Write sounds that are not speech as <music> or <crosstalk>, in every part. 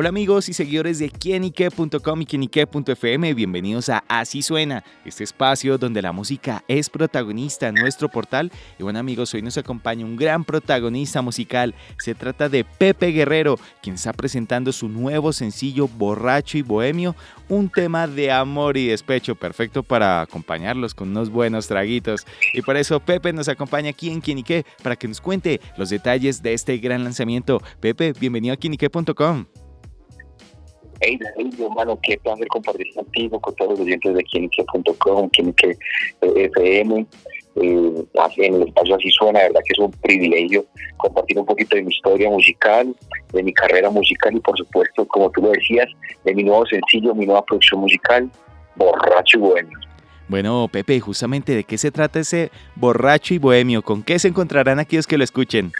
Hola amigos y seguidores de quienique.com y quienique.fm, bienvenidos a Así Suena, este espacio donde la música es protagonista en nuestro portal. Y bueno amigos, hoy nos acompaña un gran protagonista musical, se trata de Pepe Guerrero, quien está presentando su nuevo sencillo Borracho y Bohemio, un tema de amor y despecho perfecto para acompañarlos con unos buenos traguitos. Y por eso Pepe nos acompaña aquí en Quienique para que nos cuente los detalles de este gran lanzamiento. Pepe, bienvenido a quienique.com. Hey David, hermano, qué placer compartir contigo, con todos los oyentes de Quienique.com, Quienique FM. Eh, en el espacio así suena, verdad que es un privilegio compartir un poquito de mi historia musical, de mi carrera musical y por supuesto, como tú lo decías, de mi nuevo sencillo, mi nueva producción musical, Borracho y Bohemio. Bueno, Pepe, justamente de qué se trata ese Borracho y Bohemio, ¿con qué se encontrarán aquellos que lo escuchen?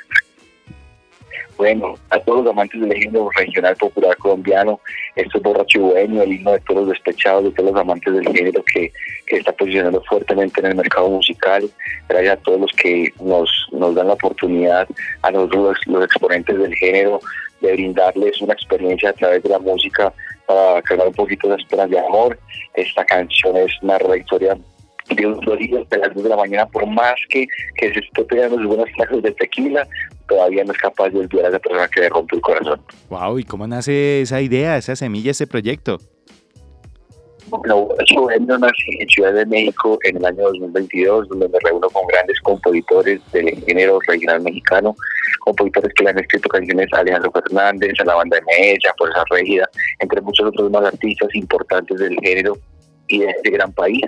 Bueno, a todos los amantes del género regional popular colombiano, esto es Borracho Bueno, el himno de todos los despechados, de todos los amantes del género que, está posicionando fuertemente en el mercado musical. Gracias a todos los que nos, nos dan la oportunidad, a nosotros los, exponentes del género, de brindarles una experiencia a través de la música para cargar un poquito de esperanza de amor. Esta canción es una historia de un florido de las 2 de la mañana, por más que, que se esté pegando sus buenas clases de tequila, todavía no es capaz de olvidar a esa persona que le rompe el corazón. Wow, ¿y cómo nace esa idea, esa semilla, ese proyecto? Bueno, Bohemio nace en Ciudad de México en el año 2022, donde me reúno con grandes compositores del género regional mexicano, compositores que le han escrito canciones a Alejandro Fernández, a la banda de Mella, por esa Régida, entre muchos otros más artistas importantes del género y de este gran país.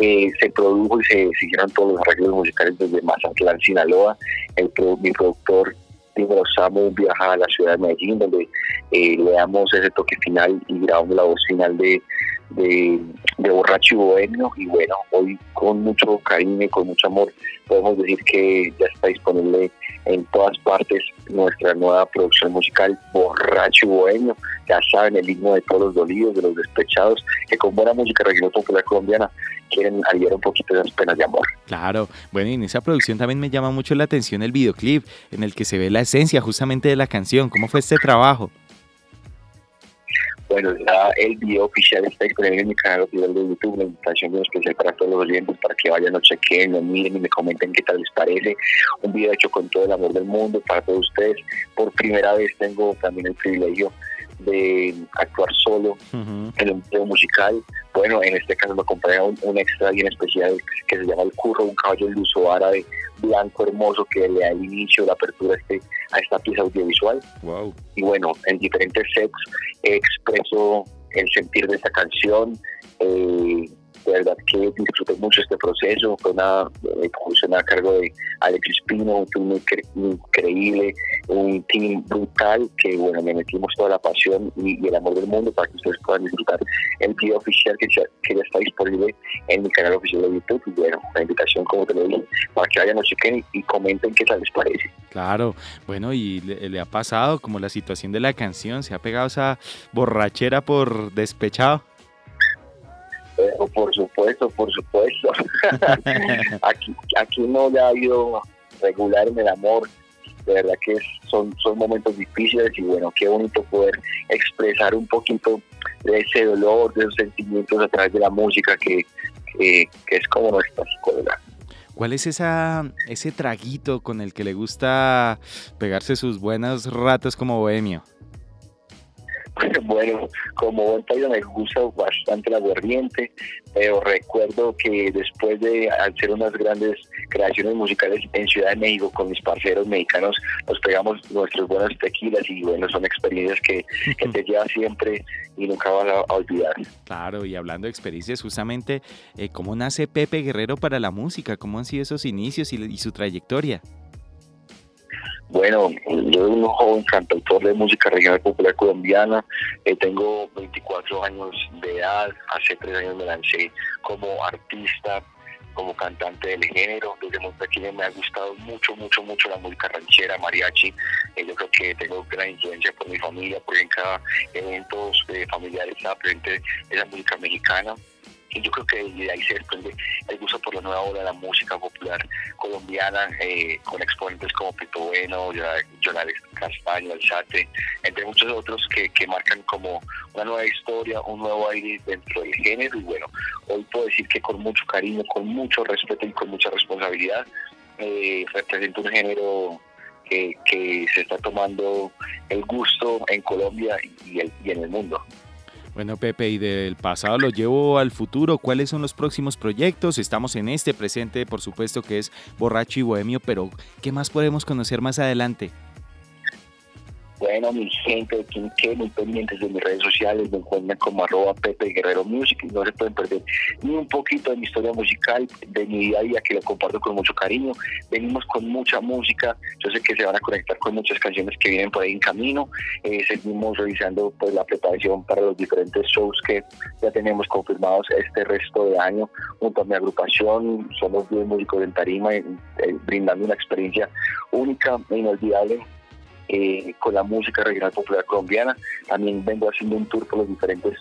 Eh, se produjo y se siguieron todos los arreglos musicales desde Mazatlán, Sinaloa. El, mi productor Dímelo Samu viaja a la ciudad de Medellín, donde eh, le damos ese toque final y grabamos la voz final de, de, Borracho y Bohemio. Y bueno, hoy con mucho cariño y con mucho amor podemos decir que ya está disponible en todas partes nuestra nueva producción musical Borracho y Bohemio. Ya saben, el himno de todos los dolidos, de los despechados, que con buena música regional popular colombiana quieren aliviar un poquito de las penas de amor. Claro, bueno, y en esa producción también me llama mucho la atención el videoclip en el que se ve la esencia justamente de la canción. ¿Cómo fue este trabajo? Bueno, el video oficial está disponible en mi canal oficial de YouTube, una invitación muy especial para todos los oyentes para que vayan, lo chequen, lo miren y me comenten qué tal les parece. Un video hecho con todo el amor del mundo para todos ustedes. Por primera vez tengo también el privilegio de actuar solo en un video musical. Bueno, en este caso me acompaña un, extra bien especial que se llama El Curro, un caballo luso árabe blanco hermoso que le da el inicio, la apertura a, este, a esta pieza audiovisual. Wow. Y bueno, en diferentes sets expreso el sentir de esta canción. Eh, de verdad que disfruté mucho este proceso, fue una eh, a cargo de Alexis Pino, un team increíble, un team brutal que bueno, me metimos toda la pasión y, el amor del mundo para que ustedes puedan disfrutar el video oficial que ya, que ya está disponible en mi canal oficial de YouTube y bueno, la invitación como te lo dije, para que vayan, a chequen y, comenten qué tal les parece. Claro, bueno, y le, le ha pasado como la situación de la canción, se ha pegado esa borrachera por despechado por supuesto, por supuesto. <laughs> aquí, aquí no le ha habido regular en el amor. De verdad que son, son momentos difíciles y bueno, qué bonito poder expresar un poquito de ese dolor, de esos sentimientos a través de la música que, que, es como nuestra escuela. ¿Cuál es esa, ese traguito con el que le gusta pegarse sus buenas ratas como bohemio? <laughs> Bueno, como buen país me gusta bastante la aguardiente, pero recuerdo que después de hacer unas grandes creaciones musicales en Ciudad de México con mis parceros mexicanos, nos pegamos nuestros buenos tequilas y bueno, son experiencias que, te llevas siempre y nunca vas a, olvidar. Claro, y hablando de experiencias, justamente, eh, ¿cómo nace Pepe Guerrero para la música? ¿Cómo han sido esos inicios y su trayectoria? Bueno, yo soy un joven cantautor de música regional popular colombiana, eh, tengo 24 años de edad, hace tres años me lancé como artista como cantante del género. Desde muy pequeño me ha gustado mucho, mucho, mucho la música ranchera, mariachi. Eh, yo creo que tengo gran influencia por mi familia, porque en cada evento eh, familiar está presente esa música mexicana y yo creo que de ahí se desprende el gusto por la nueva ola de la música popular colombiana, eh, con exponentes como Pito Bueno, Jonales Castaño, Alzate, entre muchos otros que, que marcan como una nueva historia, un nuevo aire dentro del género. Y bueno, hoy puedo decir que con mucho cariño, con mucho respeto y con mucha responsabilidad, eh, represento un género que, que, se está tomando el gusto en Colombia y, el, y en el mundo. Bueno, Pepe, y del pasado lo llevo al futuro. ¿Cuáles son los próximos proyectos? Estamos en este presente, por supuesto, que es Borracho y Bohemio, pero ¿qué más podemos conocer más adelante? Bueno, mi gente de Quinque, muy pendientes de mis redes sociales, me encuentran como arroba Pepe Guerrero Music y no se pueden perder ni un poquito de mi historia musical, de mi día a día, que lo comparto con mucho cariño. Venimos con mucha música, yo sé que se van a conectar con muchas canciones que vienen por ahí en camino. Eh, seguimos revisando pues la preparación para los diferentes shows que ya tenemos confirmados este resto de año junto a mi agrupación. Somos 10 músicos en Tarima, eh, brindando una experiencia única e inolvidable eh, con la música regional popular colombiana. También vengo haciendo un tour por los diferentes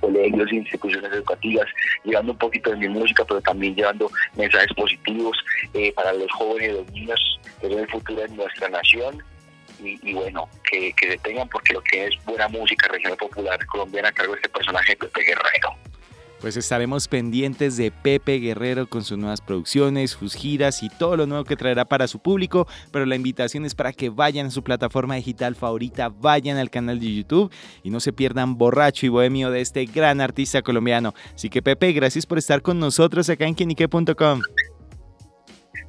colegios e instituciones educativas, llevando un poquito de mi música, pero también llevando mensajes positivos eh, para los jóvenes y los niños que ven el futuro de nuestra nación. Y, bueno, que, que se tengan porque lo que es buena música regional popular colombiana a cargo de este personaje Pepe Guerrero. Pues estaremos pendientes de Pepe Guerrero con sus nuevas producciones, sus giras y todo lo nuevo que traerá para su público, pero la invitación es para que vayan a su plataforma digital favorita, vayan al canal de YouTube y no se pierdan borracho y bohemio de este gran artista colombiano. Así que Pepe, gracias por estar con nosotros acá en quinique.com.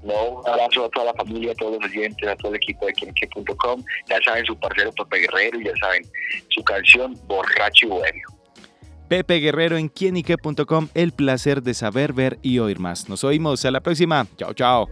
No, un abrazo a toda la familia, a todos los oyentes, a todo el equipo de quinique.com. Ya saben su parcero Pepe Guerrero y ya saben su canción Borracho y Bohemio. Pepe Guerrero en quienique.com. El placer de saber, ver y oír más. Nos oímos. A la próxima. Chao, chao.